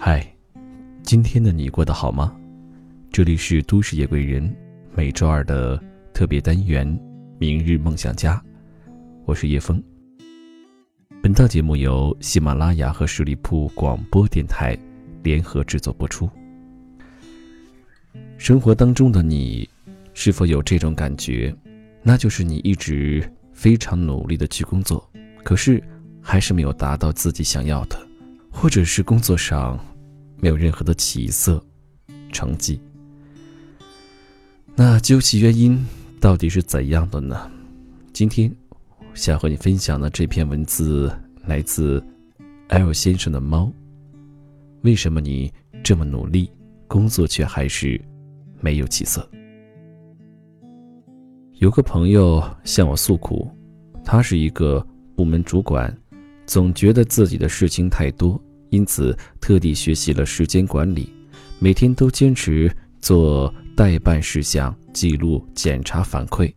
嗨，今天的你过得好吗？这里是都市夜归人，每周二的特别单元《明日梦想家》，我是叶枫。本档节目由喜马拉雅和十里铺广播电台联合制作播出。生活当中的你，是否有这种感觉？那就是你一直非常努力的去工作，可是还是没有达到自己想要的，或者是工作上没有任何的起色、成绩。那究其原因，到底是怎样的呢？今天想和你分享的这篇文字来自 L 先生的猫。为什么你这么努力，工作却还是没有起色？有个朋友向我诉苦，他是一个部门主管，总觉得自己的事情太多，因此特地学习了时间管理，每天都坚持做代办事项、记录、检查、反馈，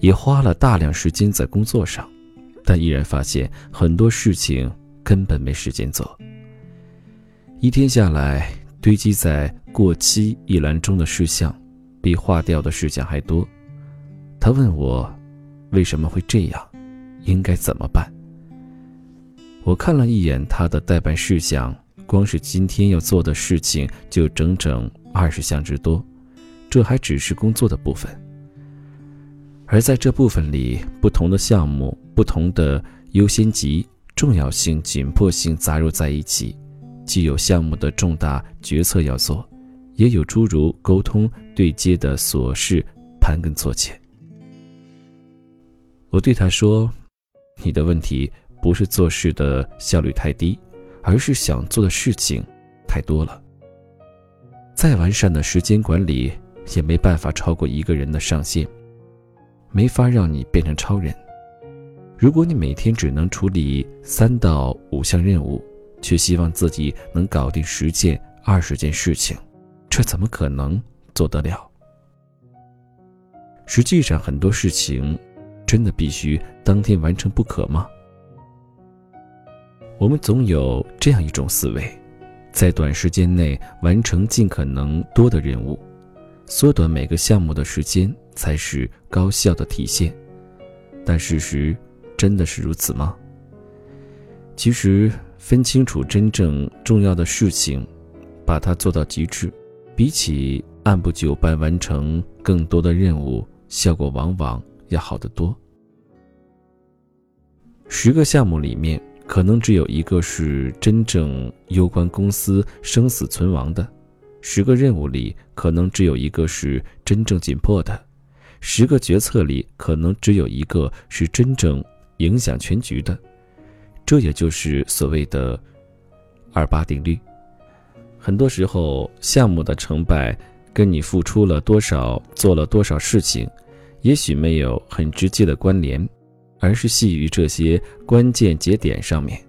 也花了大量时间在工作上，但依然发现很多事情根本没时间做。一天下来，堆积在过期一栏中的事项，比划掉的事项还多。他问我，为什么会这样，应该怎么办？我看了一眼他的代办事项，光是今天要做的事情就整整二十项之多，这还只是工作的部分。而在这部分里，不同的项目、不同的优先级、重要性、紧迫性杂糅在一起，既有项目的重大决策要做，也有诸如沟通对接的琐事盘根错节。我对他说：“你的问题不是做事的效率太低，而是想做的事情太多了。再完善的时间管理也没办法超过一个人的上限，没法让你变成超人。如果你每天只能处理三到五项任务，却希望自己能搞定十件、二十件事情，这怎么可能做得了？实际上，很多事情。”真的必须当天完成不可吗？我们总有这样一种思维，在短时间内完成尽可能多的任务，缩短每个项目的时间才是高效的体现。但事实真的是如此吗？其实，分清楚真正重要的事情，把它做到极致，比起按部就班完成更多的任务，效果往往。要好得多。十个项目里面，可能只有一个是真正攸关公司生死存亡的；十个任务里，可能只有一个是真正紧迫的；十个决策里，可能只有一个是真正影响全局的。这也就是所谓的“二八定律”。很多时候，项目的成败跟你付出了多少、做了多少事情。也许没有很直接的关联，而是系于这些关键节点上面。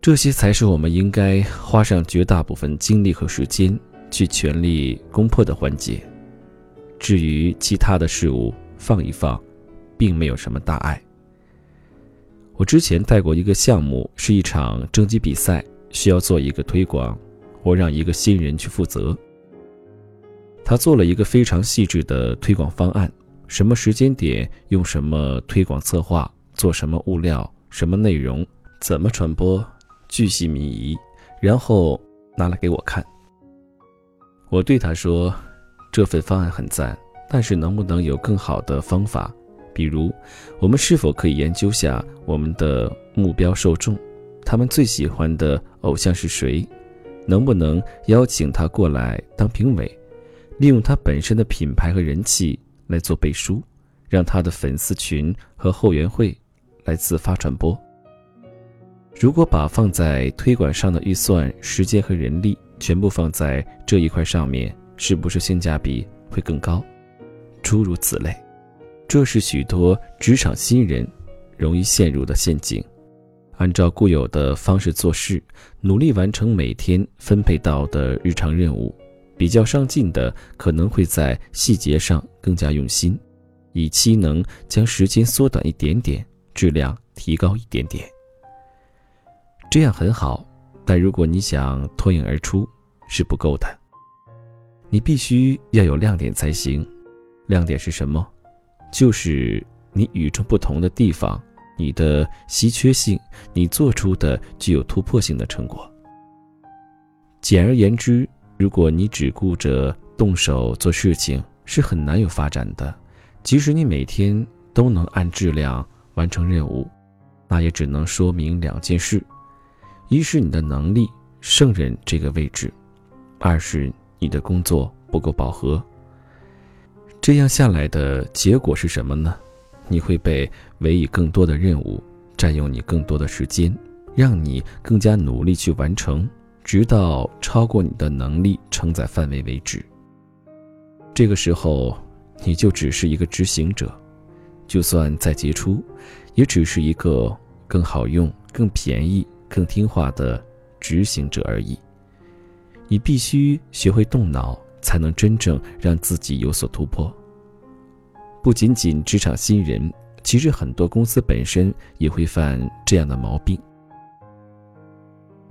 这些才是我们应该花上绝大部分精力和时间去全力攻破的环节。至于其他的事物，放一放，并没有什么大碍。我之前带过一个项目，是一场征集比赛，需要做一个推广，我让一个新人去负责。他做了一个非常细致的推广方案，什么时间点用什么推广策划，做什么物料，什么内容，怎么传播，巨细靡遗，然后拿来给我看。我对他说：“这份方案很赞，但是能不能有更好的方法？比如，我们是否可以研究下我们的目标受众，他们最喜欢的偶像是谁？能不能邀请他过来当评委？”利用他本身的品牌和人气来做背书，让他的粉丝群和后援会来自发传播。如果把放在推广上的预算、时间和人力全部放在这一块上面，是不是性价比会更高？诸如此类，这是许多职场新人容易陷入的陷阱。按照固有的方式做事，努力完成每天分配到的日常任务。比较上进的可能会在细节上更加用心，以期能将时间缩短一点点，质量提高一点点。这样很好，但如果你想脱颖而出，是不够的。你必须要有亮点才行。亮点是什么？就是你与众不同的地方，你的稀缺性，你做出的具有突破性的成果。简而言之，如果你只顾着动手做事情，是很难有发展的。即使你每天都能按质量完成任务，那也只能说明两件事：一是你的能力胜任这个位置；二是你的工作不够饱和。这样下来的结果是什么呢？你会被委以更多的任务，占用你更多的时间，让你更加努力去完成，直到超过你的能力承载范围为止。这个时候，你就只是一个执行者，就算再杰出，也只是一个更好用、更便宜、更听话的执行者而已。你必须学会动脑。才能真正让自己有所突破。不仅仅职场新人，其实很多公司本身也会犯这样的毛病。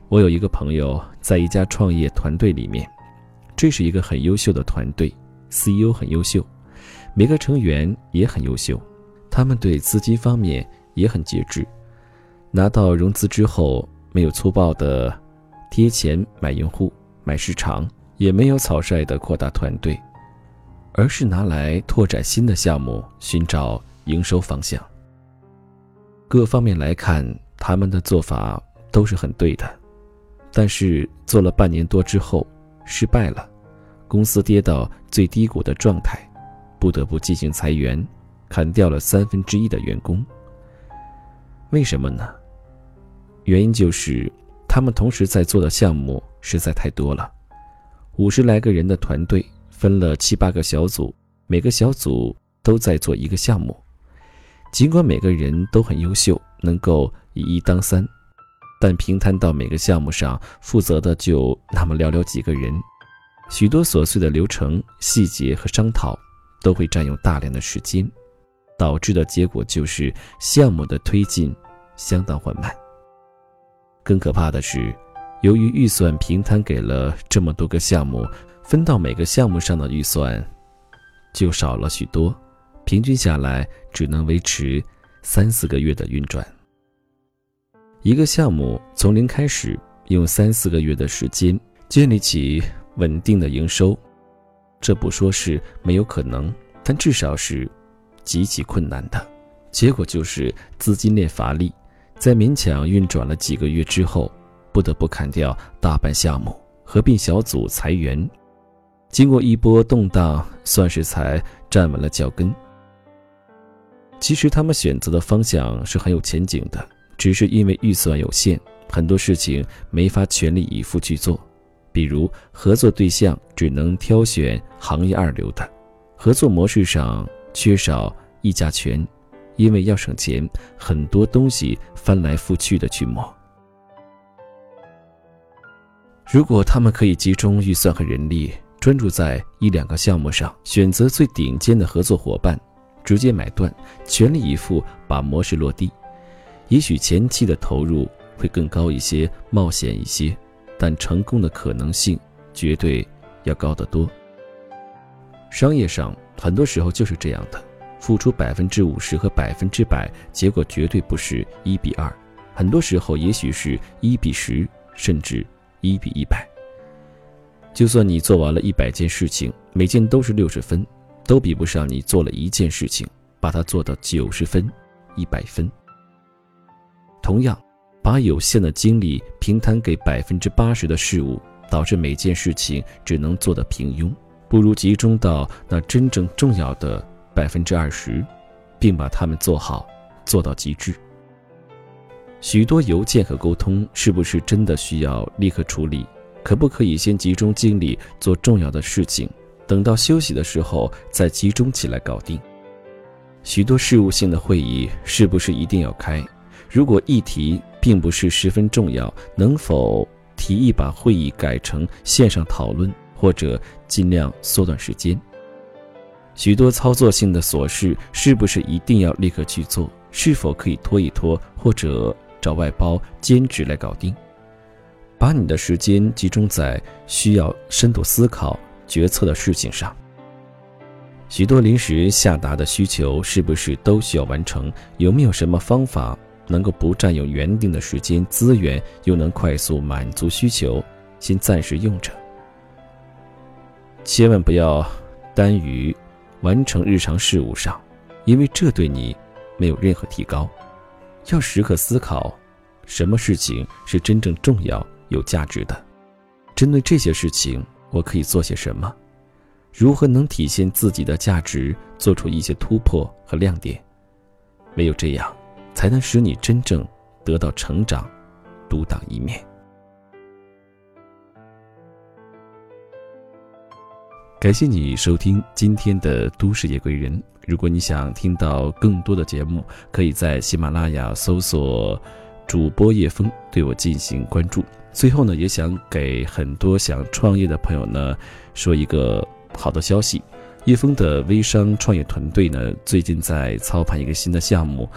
我有一个朋友在一家创业团队里面，这是一个很优秀的团队，CEO 很优秀，每个成员也很优秀，他们对资金方面也很节制，拿到融资之后，没有粗暴的贴钱买用户、买市场。也没有草率的扩大团队，而是拿来拓展新的项目，寻找营收方向。各方面来看，他们的做法都是很对的。但是做了半年多之后，失败了，公司跌到最低谷的状态，不得不进行裁员，砍掉了三分之一的员工。为什么呢？原因就是他们同时在做的项目实在太多了。五十来个人的团队分了七八个小组，每个小组都在做一个项目。尽管每个人都很优秀，能够以一当三，但平摊到每个项目上负责的就那么寥寥几个人。许多琐碎的流程细节和商讨都会占用大量的时间，导致的结果就是项目的推进相当缓慢。更可怕的是。由于预算平摊给了这么多个项目，分到每个项目上的预算就少了许多，平均下来只能维持三四个月的运转。一个项目从零开始，用三四个月的时间建立起稳定的营收，这不说是没有可能，但至少是极其困难的。结果就是资金链乏力，在勉强运转了几个月之后。不得不砍掉大半项目，合并小组裁员。经过一波动荡，算是才站稳了脚跟。其实他们选择的方向是很有前景的，只是因为预算有限，很多事情没法全力以赴去做。比如合作对象只能挑选行业二流的，合作模式上缺少议价权，因为要省钱，很多东西翻来覆去的去磨。如果他们可以集中预算和人力，专注在一两个项目上，选择最顶尖的合作伙伴，直接买断，全力以赴把模式落地，也许前期的投入会更高一些，冒险一些，但成功的可能性绝对要高得多。商业上很多时候就是这样的，付出百分之五十和百分之百，结果绝对不是一比二，很多时候也许是一比十，甚至。一比一百，就算你做完了一百件事情，每件都是六十分，都比不上你做了一件事情，把它做到九十分、一百分。同样，把有限的精力平摊给百分之八十的事物，导致每件事情只能做得平庸，不如集中到那真正重要的百分之二十，并把它们做好，做到极致。许多邮件和沟通是不是真的需要立刻处理？可不可以先集中精力做重要的事情，等到休息的时候再集中起来搞定？许多事务性的会议是不是一定要开？如果议题并不是十分重要，能否提议把会议改成线上讨论，或者尽量缩短时间？许多操作性的琐事是不是一定要立刻去做？是否可以拖一拖，或者？找外包兼职来搞定，把你的时间集中在需要深度思考、决策的事情上。许多临时下达的需求是不是都需要完成？有没有什么方法能够不占用原定的时间资源，又能快速满足需求？先暂时用着。千万不要耽于完成日常事务上，因为这对你没有任何提高。要时刻思考，什么事情是真正重要、有价值的？针对这些事情，我可以做些什么？如何能体现自己的价值，做出一些突破和亮点？唯有这样，才能使你真正得到成长，独当一面。感谢你收听今天的《都市夜归人》。如果你想听到更多的节目，可以在喜马拉雅搜索“主播叶峰”，对我进行关注。最后呢，也想给很多想创业的朋友呢说一个好的消息：叶峰的微商创业团队呢最近在操盘一个新的项目，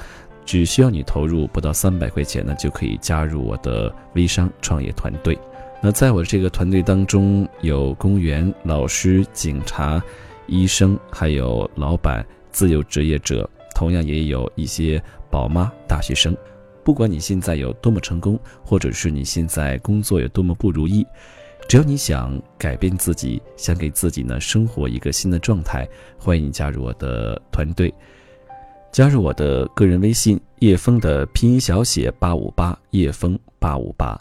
只需要你投入不到三百块钱呢，就可以加入我的微商创业团队。那在我这个团队当中，有公务员、老师、警察、医生，还有老板、自由职业者，同样也有一些宝妈、大学生。不管你现在有多么成功，或者是你现在工作有多么不如意，只要你想改变自己，想给自己呢生活一个新的状态，欢迎你加入我的团队。加入我的个人微信叶枫的拼音小写八五八叶枫八五八。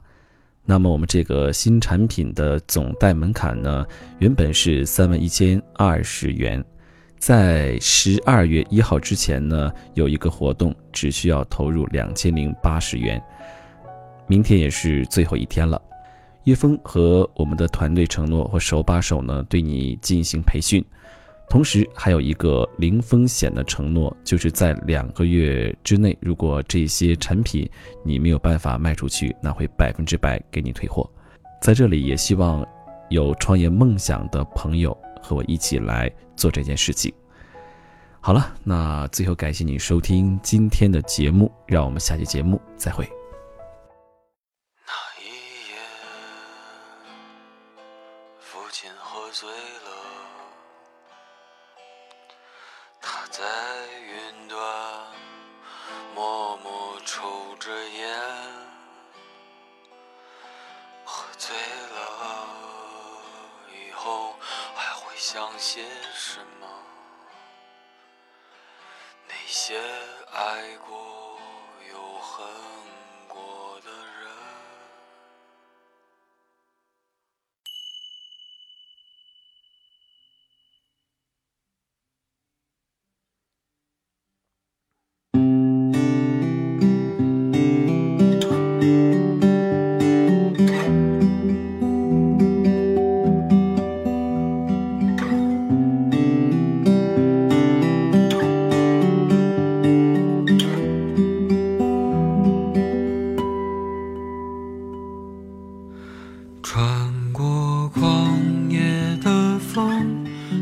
那么我们这个新产品的总代门槛呢，原本是三万一千二十元，在十二月一号之前呢，有一个活动，只需要投入两千零八十元。明天也是最后一天了，叶枫和我们的团队承诺会手把手呢，对你进行培训。同时还有一个零风险的承诺，就是在两个月之内，如果这些产品你没有办法卖出去，那会百分之百给你退货。在这里也希望有创业梦想的朋友和我一起来做这件事情。好了，那最后感谢你收听今天的节目，让我们下期节目再会。那一夜，父亲喝醉了。在云端默默抽着烟，喝醉了以后还会想些什么？那些爱过。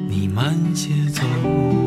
你慢些走。